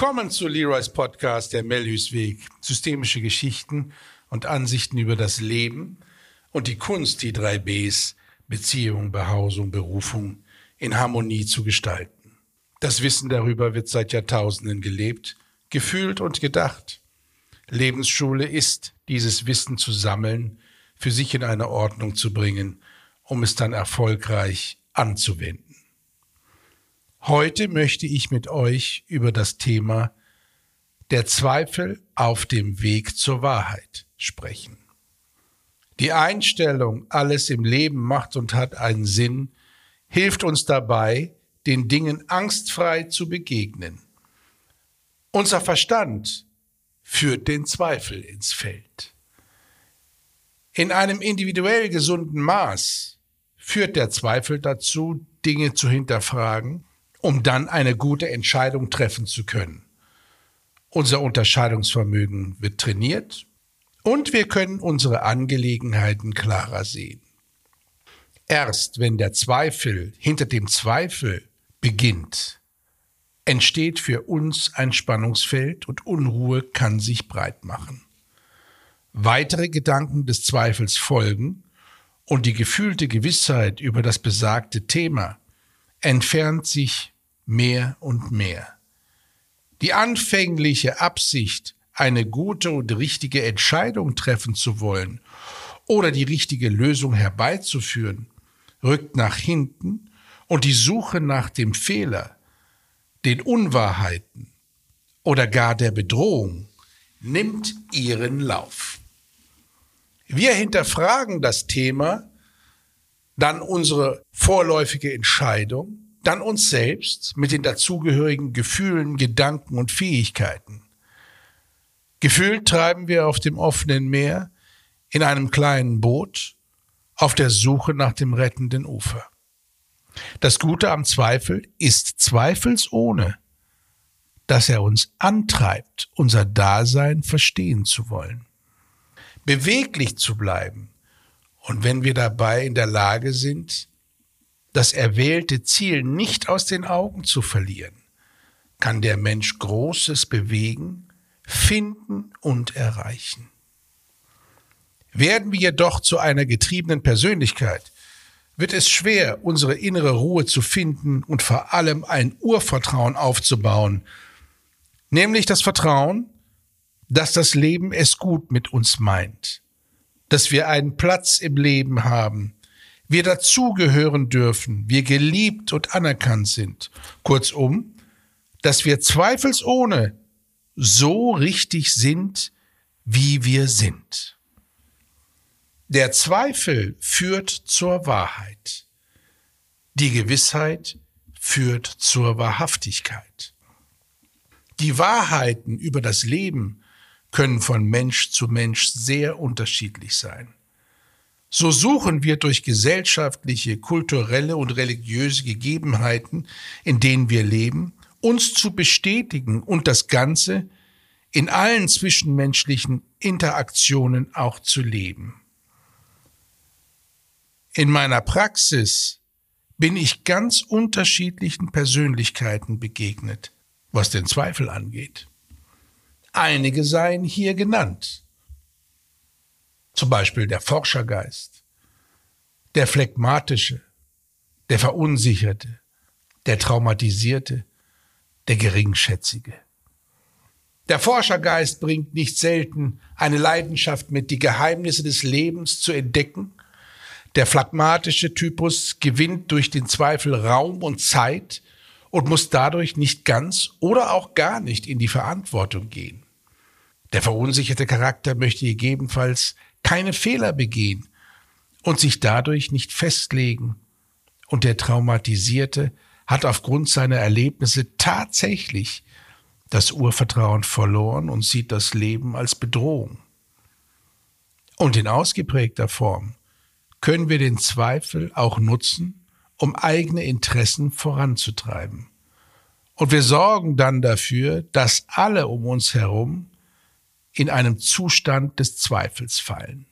Willkommen zu Leroy's Podcast, der Melhus Weg. Systemische Geschichten und Ansichten über das Leben und die Kunst, die drei Bs, Beziehung, Behausung, Berufung, in Harmonie zu gestalten. Das Wissen darüber wird seit Jahrtausenden gelebt, gefühlt und gedacht. Lebensschule ist, dieses Wissen zu sammeln, für sich in eine Ordnung zu bringen, um es dann erfolgreich anzuwenden. Heute möchte ich mit euch über das Thema der Zweifel auf dem Weg zur Wahrheit sprechen. Die Einstellung, alles im Leben macht und hat einen Sinn, hilft uns dabei, den Dingen angstfrei zu begegnen. Unser Verstand führt den Zweifel ins Feld. In einem individuell gesunden Maß führt der Zweifel dazu, Dinge zu hinterfragen um dann eine gute Entscheidung treffen zu können. Unser Unterscheidungsvermögen wird trainiert und wir können unsere Angelegenheiten klarer sehen. Erst wenn der Zweifel hinter dem Zweifel beginnt, entsteht für uns ein Spannungsfeld und Unruhe kann sich breit machen. Weitere Gedanken des Zweifels folgen und die gefühlte Gewissheit über das besagte Thema entfernt sich mehr und mehr. Die anfängliche Absicht, eine gute und richtige Entscheidung treffen zu wollen oder die richtige Lösung herbeizuführen, rückt nach hinten und die Suche nach dem Fehler, den Unwahrheiten oder gar der Bedrohung nimmt ihren Lauf. Wir hinterfragen das Thema dann unsere vorläufige Entscheidung, dann uns selbst mit den dazugehörigen Gefühlen, Gedanken und Fähigkeiten. Gefühlt treiben wir auf dem offenen Meer in einem kleinen Boot auf der Suche nach dem rettenden Ufer. Das Gute am Zweifel ist zweifelsohne, dass er uns antreibt, unser Dasein verstehen zu wollen, beweglich zu bleiben, und wenn wir dabei in der Lage sind, das erwählte Ziel nicht aus den Augen zu verlieren, kann der Mensch Großes bewegen, finden und erreichen. Werden wir jedoch zu einer getriebenen Persönlichkeit, wird es schwer, unsere innere Ruhe zu finden und vor allem ein Urvertrauen aufzubauen, nämlich das Vertrauen, dass das Leben es gut mit uns meint dass wir einen Platz im Leben haben, wir dazugehören dürfen, wir geliebt und anerkannt sind. Kurzum, dass wir zweifelsohne so richtig sind, wie wir sind. Der Zweifel führt zur Wahrheit. Die Gewissheit führt zur Wahrhaftigkeit. Die Wahrheiten über das Leben können von Mensch zu Mensch sehr unterschiedlich sein. So suchen wir durch gesellschaftliche, kulturelle und religiöse Gegebenheiten, in denen wir leben, uns zu bestätigen und das Ganze in allen zwischenmenschlichen Interaktionen auch zu leben. In meiner Praxis bin ich ganz unterschiedlichen Persönlichkeiten begegnet, was den Zweifel angeht. Einige seien hier genannt. Zum Beispiel der Forschergeist, der Phlegmatische, der Verunsicherte, der Traumatisierte, der Geringschätzige. Der Forschergeist bringt nicht selten eine Leidenschaft mit, die Geheimnisse des Lebens zu entdecken. Der phlegmatische Typus gewinnt durch den Zweifel Raum und Zeit und muss dadurch nicht ganz oder auch gar nicht in die Verantwortung gehen. Der verunsicherte Charakter möchte gegebenenfalls keine Fehler begehen und sich dadurch nicht festlegen. Und der Traumatisierte hat aufgrund seiner Erlebnisse tatsächlich das Urvertrauen verloren und sieht das Leben als Bedrohung. Und in ausgeprägter Form können wir den Zweifel auch nutzen, um eigene Interessen voranzutreiben. Und wir sorgen dann dafür, dass alle um uns herum in einem Zustand des Zweifels fallen.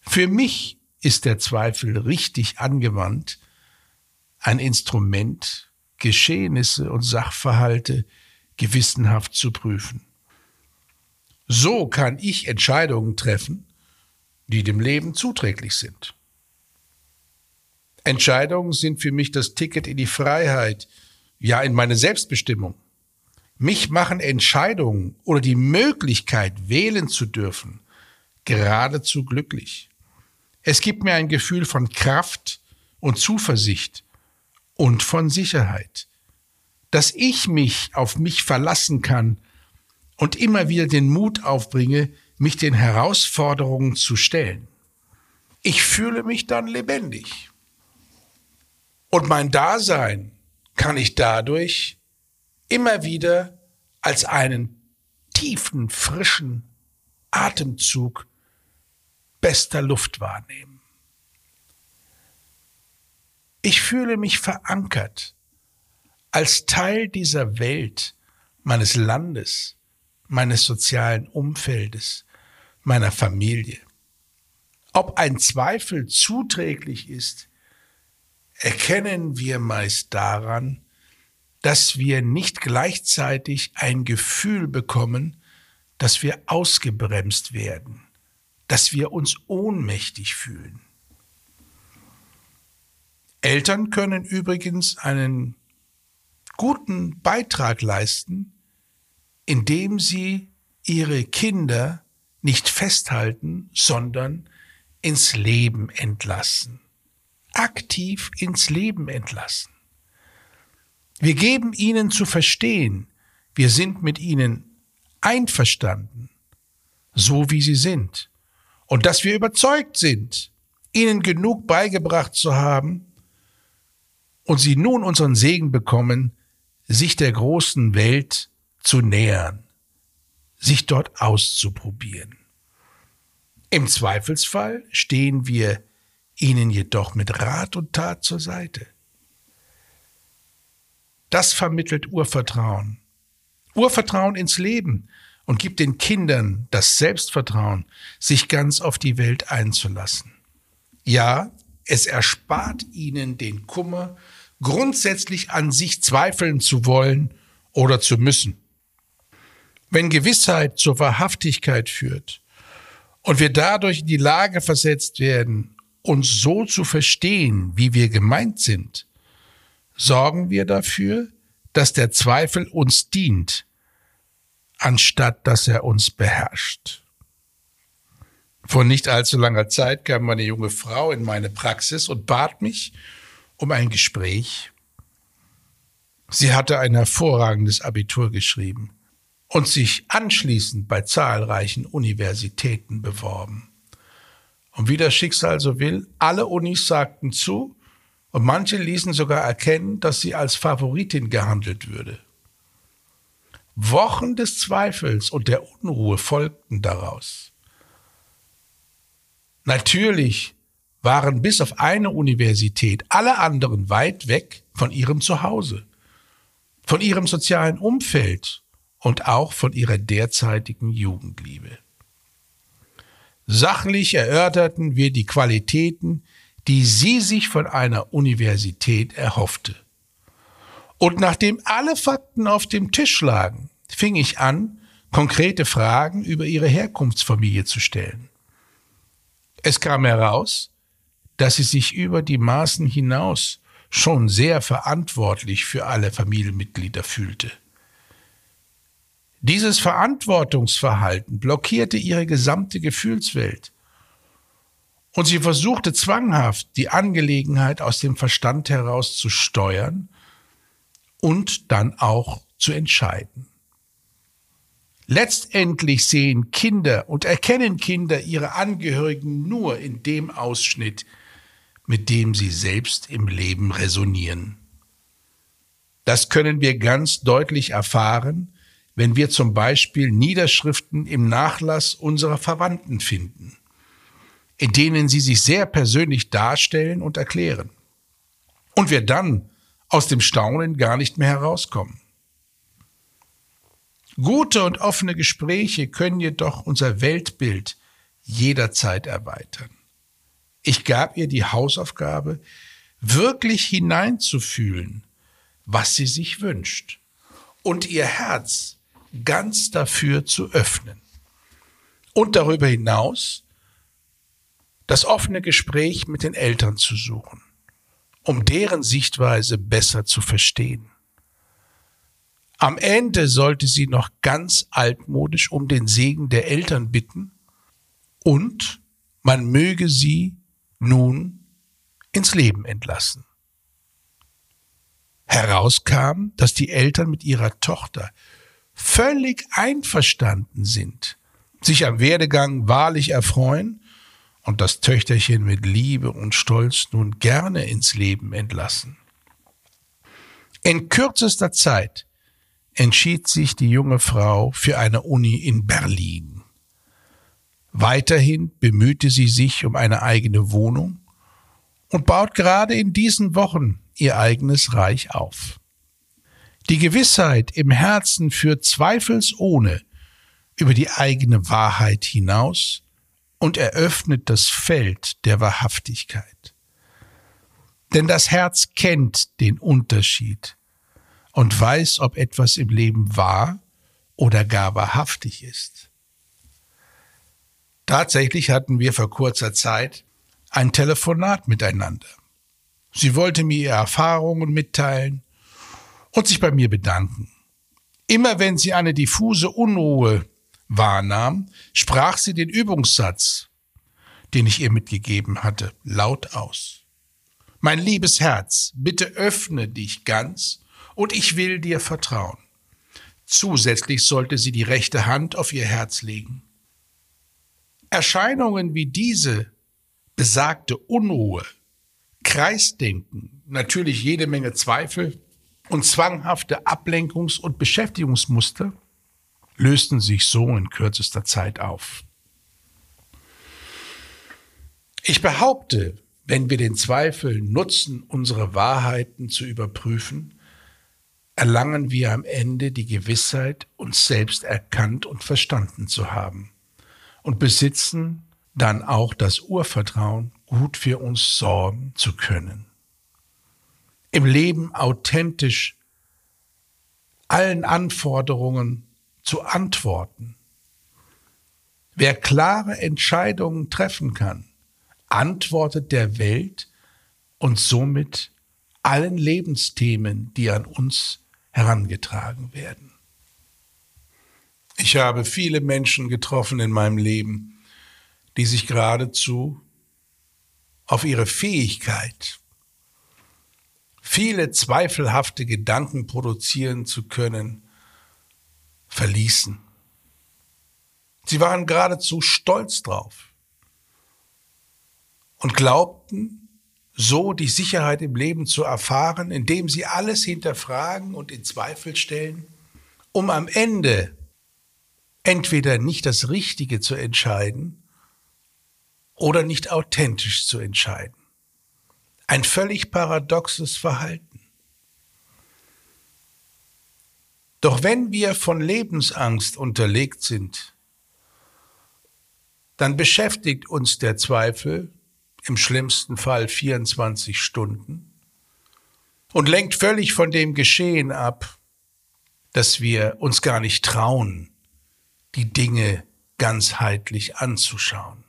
Für mich ist der Zweifel richtig angewandt ein Instrument, Geschehnisse und Sachverhalte gewissenhaft zu prüfen. So kann ich Entscheidungen treffen, die dem Leben zuträglich sind. Entscheidungen sind für mich das Ticket in die Freiheit, ja in meine Selbstbestimmung. Mich machen Entscheidungen oder die Möglichkeit, wählen zu dürfen, geradezu glücklich. Es gibt mir ein Gefühl von Kraft und Zuversicht und von Sicherheit, dass ich mich auf mich verlassen kann und immer wieder den Mut aufbringe, mich den Herausforderungen zu stellen. Ich fühle mich dann lebendig. Und mein Dasein kann ich dadurch immer wieder als einen tiefen, frischen Atemzug bester Luft wahrnehmen. Ich fühle mich verankert als Teil dieser Welt, meines Landes, meines sozialen Umfeldes, meiner Familie. Ob ein Zweifel zuträglich ist, erkennen wir meist daran, dass wir nicht gleichzeitig ein Gefühl bekommen, dass wir ausgebremst werden, dass wir uns ohnmächtig fühlen. Eltern können übrigens einen guten Beitrag leisten, indem sie ihre Kinder nicht festhalten, sondern ins Leben entlassen. Aktiv ins Leben entlassen. Wir geben ihnen zu verstehen, wir sind mit ihnen einverstanden, so wie sie sind, und dass wir überzeugt sind, ihnen genug beigebracht zu haben und sie nun unseren Segen bekommen, sich der großen Welt zu nähern, sich dort auszuprobieren. Im Zweifelsfall stehen wir ihnen jedoch mit Rat und Tat zur Seite. Das vermittelt Urvertrauen. Urvertrauen ins Leben und gibt den Kindern das Selbstvertrauen, sich ganz auf die Welt einzulassen. Ja, es erspart ihnen den Kummer, grundsätzlich an sich zweifeln zu wollen oder zu müssen. Wenn Gewissheit zur Wahrhaftigkeit führt und wir dadurch in die Lage versetzt werden, uns so zu verstehen, wie wir gemeint sind, sorgen wir dafür, dass der Zweifel uns dient, anstatt dass er uns beherrscht. Vor nicht allzu langer Zeit kam eine junge Frau in meine Praxis und bat mich um ein Gespräch. Sie hatte ein hervorragendes Abitur geschrieben und sich anschließend bei zahlreichen Universitäten beworben. Und wie das Schicksal so will, alle Unis sagten zu und manche ließen sogar erkennen, dass sie als Favoritin gehandelt würde. Wochen des Zweifels und der Unruhe folgten daraus. Natürlich waren bis auf eine Universität alle anderen weit weg von ihrem Zuhause, von ihrem sozialen Umfeld und auch von ihrer derzeitigen Jugendliebe. Sachlich erörterten wir die Qualitäten, die sie sich von einer Universität erhoffte. Und nachdem alle Fakten auf dem Tisch lagen, fing ich an, konkrete Fragen über ihre Herkunftsfamilie zu stellen. Es kam heraus, dass sie sich über die Maßen hinaus schon sehr verantwortlich für alle Familienmitglieder fühlte. Dieses Verantwortungsverhalten blockierte ihre gesamte Gefühlswelt und sie versuchte zwanghaft, die Angelegenheit aus dem Verstand heraus zu steuern und dann auch zu entscheiden. Letztendlich sehen Kinder und erkennen Kinder ihre Angehörigen nur in dem Ausschnitt, mit dem sie selbst im Leben resonieren. Das können wir ganz deutlich erfahren, wenn wir zum Beispiel Niederschriften im Nachlass unserer Verwandten finden in denen sie sich sehr persönlich darstellen und erklären. Und wir dann aus dem Staunen gar nicht mehr herauskommen. Gute und offene Gespräche können jedoch unser Weltbild jederzeit erweitern. Ich gab ihr die Hausaufgabe, wirklich hineinzufühlen, was sie sich wünscht und ihr Herz ganz dafür zu öffnen. Und darüber hinaus das offene Gespräch mit den Eltern zu suchen, um deren Sichtweise besser zu verstehen. Am Ende sollte sie noch ganz altmodisch um den Segen der Eltern bitten und man möge sie nun ins Leben entlassen. Herauskam, dass die Eltern mit ihrer Tochter völlig einverstanden sind, sich am Werdegang wahrlich erfreuen und das Töchterchen mit Liebe und Stolz nun gerne ins Leben entlassen. In kürzester Zeit entschied sich die junge Frau für eine Uni in Berlin. Weiterhin bemühte sie sich um eine eigene Wohnung und baut gerade in diesen Wochen ihr eigenes Reich auf. Die Gewissheit im Herzen führt zweifelsohne über die eigene Wahrheit hinaus und eröffnet das Feld der Wahrhaftigkeit. Denn das Herz kennt den Unterschied und weiß, ob etwas im Leben wahr oder gar wahrhaftig ist. Tatsächlich hatten wir vor kurzer Zeit ein Telefonat miteinander. Sie wollte mir ihre Erfahrungen mitteilen und sich bei mir bedanken. Immer wenn sie eine diffuse Unruhe wahrnahm, sprach sie den Übungssatz, den ich ihr mitgegeben hatte, laut aus. Mein liebes Herz, bitte öffne dich ganz und ich will dir vertrauen. Zusätzlich sollte sie die rechte Hand auf ihr Herz legen. Erscheinungen wie diese besagte Unruhe, Kreisdenken, natürlich jede Menge Zweifel und zwanghafte Ablenkungs- und Beschäftigungsmuster lösten sich so in kürzester Zeit auf. Ich behaupte, wenn wir den Zweifel nutzen, unsere Wahrheiten zu überprüfen, erlangen wir am Ende die Gewissheit, uns selbst erkannt und verstanden zu haben und besitzen dann auch das Urvertrauen, gut für uns sorgen zu können. Im Leben authentisch allen Anforderungen zu antworten. Wer klare Entscheidungen treffen kann, antwortet der Welt und somit allen Lebensthemen, die an uns herangetragen werden. Ich habe viele Menschen getroffen in meinem Leben, die sich geradezu auf ihre Fähigkeit, viele zweifelhafte Gedanken produzieren zu können, verließen. Sie waren geradezu stolz drauf und glaubten, so die Sicherheit im Leben zu erfahren, indem sie alles hinterfragen und in Zweifel stellen, um am Ende entweder nicht das Richtige zu entscheiden oder nicht authentisch zu entscheiden. Ein völlig paradoxes Verhalten. Doch wenn wir von Lebensangst unterlegt sind, dann beschäftigt uns der Zweifel im schlimmsten Fall 24 Stunden und lenkt völlig von dem Geschehen ab, dass wir uns gar nicht trauen, die Dinge ganzheitlich anzuschauen.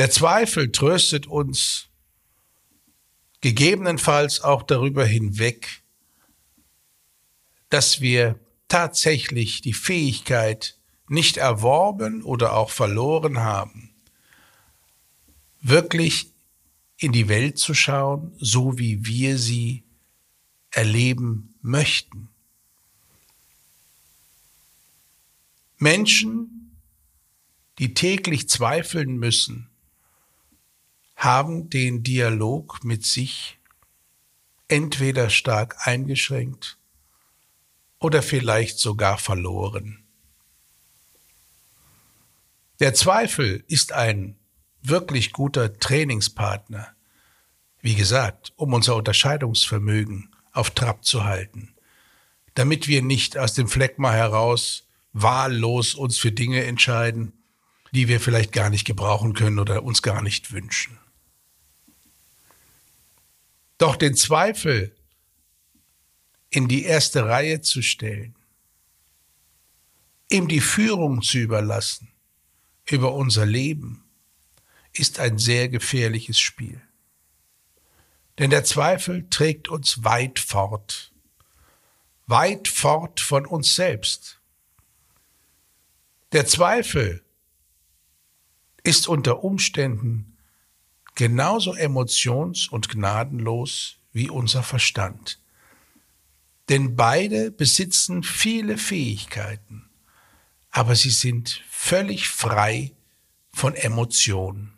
Der Zweifel tröstet uns gegebenenfalls auch darüber hinweg, dass wir tatsächlich die Fähigkeit nicht erworben oder auch verloren haben, wirklich in die Welt zu schauen, so wie wir sie erleben möchten. Menschen, die täglich zweifeln müssen, haben den Dialog mit sich entweder stark eingeschränkt oder vielleicht sogar verloren. Der Zweifel ist ein wirklich guter Trainingspartner, wie gesagt, um unser Unterscheidungsvermögen auf Trab zu halten, damit wir nicht aus dem Fleckma heraus wahllos uns für Dinge entscheiden, die wir vielleicht gar nicht gebrauchen können oder uns gar nicht wünschen. Doch den Zweifel in die erste Reihe zu stellen, ihm die Führung zu überlassen über unser Leben, ist ein sehr gefährliches Spiel. Denn der Zweifel trägt uns weit fort, weit fort von uns selbst. Der Zweifel ist unter Umständen genauso emotions- und gnadenlos wie unser Verstand. Denn beide besitzen viele Fähigkeiten, aber sie sind völlig frei von Emotionen.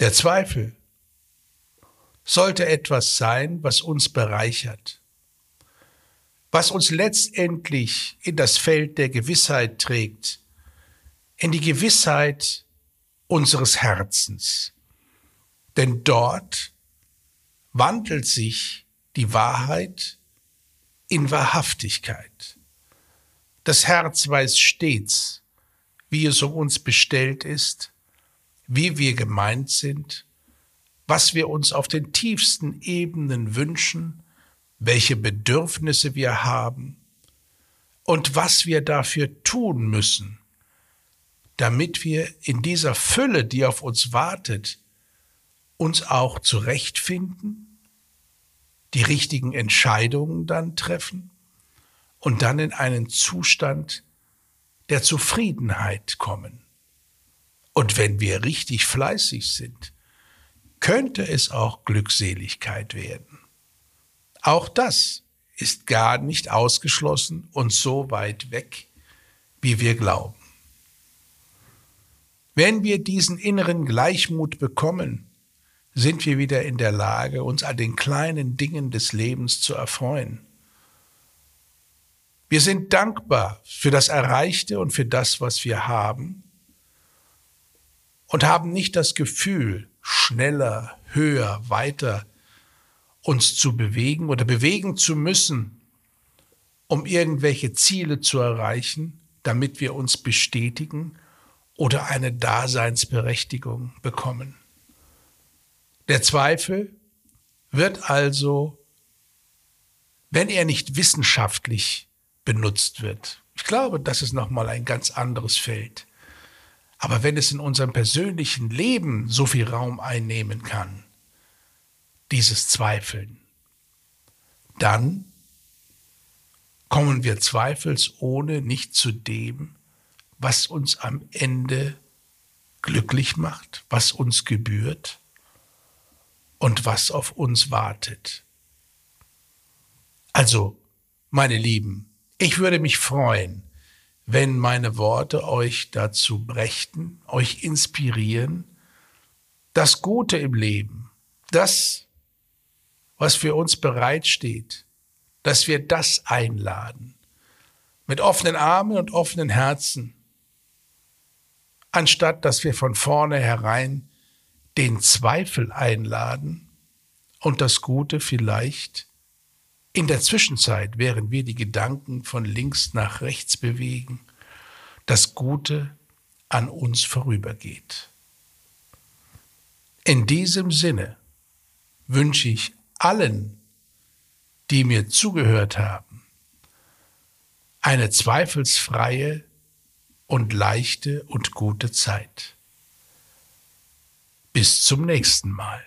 Der Zweifel sollte etwas sein, was uns bereichert, was uns letztendlich in das Feld der Gewissheit trägt, in die Gewissheit unseres Herzens. Denn dort wandelt sich die Wahrheit in Wahrhaftigkeit. Das Herz weiß stets, wie es um uns bestellt ist, wie wir gemeint sind, was wir uns auf den tiefsten Ebenen wünschen, welche Bedürfnisse wir haben und was wir dafür tun müssen, damit wir in dieser Fülle, die auf uns wartet, uns auch zurechtfinden, die richtigen Entscheidungen dann treffen und dann in einen Zustand der Zufriedenheit kommen. Und wenn wir richtig fleißig sind, könnte es auch Glückseligkeit werden. Auch das ist gar nicht ausgeschlossen und so weit weg, wie wir glauben. Wenn wir diesen inneren Gleichmut bekommen, sind wir wieder in der Lage, uns an den kleinen Dingen des Lebens zu erfreuen. Wir sind dankbar für das Erreichte und für das, was wir haben und haben nicht das Gefühl, schneller, höher, weiter uns zu bewegen oder bewegen zu müssen, um irgendwelche Ziele zu erreichen, damit wir uns bestätigen oder eine Daseinsberechtigung bekommen. Der Zweifel wird also, wenn er nicht wissenschaftlich benutzt wird, ich glaube, das ist nochmal ein ganz anderes Feld. Aber wenn es in unserem persönlichen Leben so viel Raum einnehmen kann, dieses Zweifeln, dann kommen wir zweifelsohne nicht zu dem, was uns am Ende glücklich macht, was uns gebührt und was auf uns wartet. Also, meine Lieben, ich würde mich freuen, wenn meine Worte euch dazu brächten, euch inspirieren, das Gute im Leben, das, was für uns bereitsteht, dass wir das einladen, mit offenen Armen und offenen Herzen, anstatt dass wir von vornherein den Zweifel einladen und das Gute vielleicht in der Zwischenzeit, während wir die Gedanken von links nach rechts bewegen, das Gute an uns vorübergeht. In diesem Sinne wünsche ich allen, die mir zugehört haben, eine zweifelsfreie und leichte und gute Zeit. Bis zum nächsten Mal.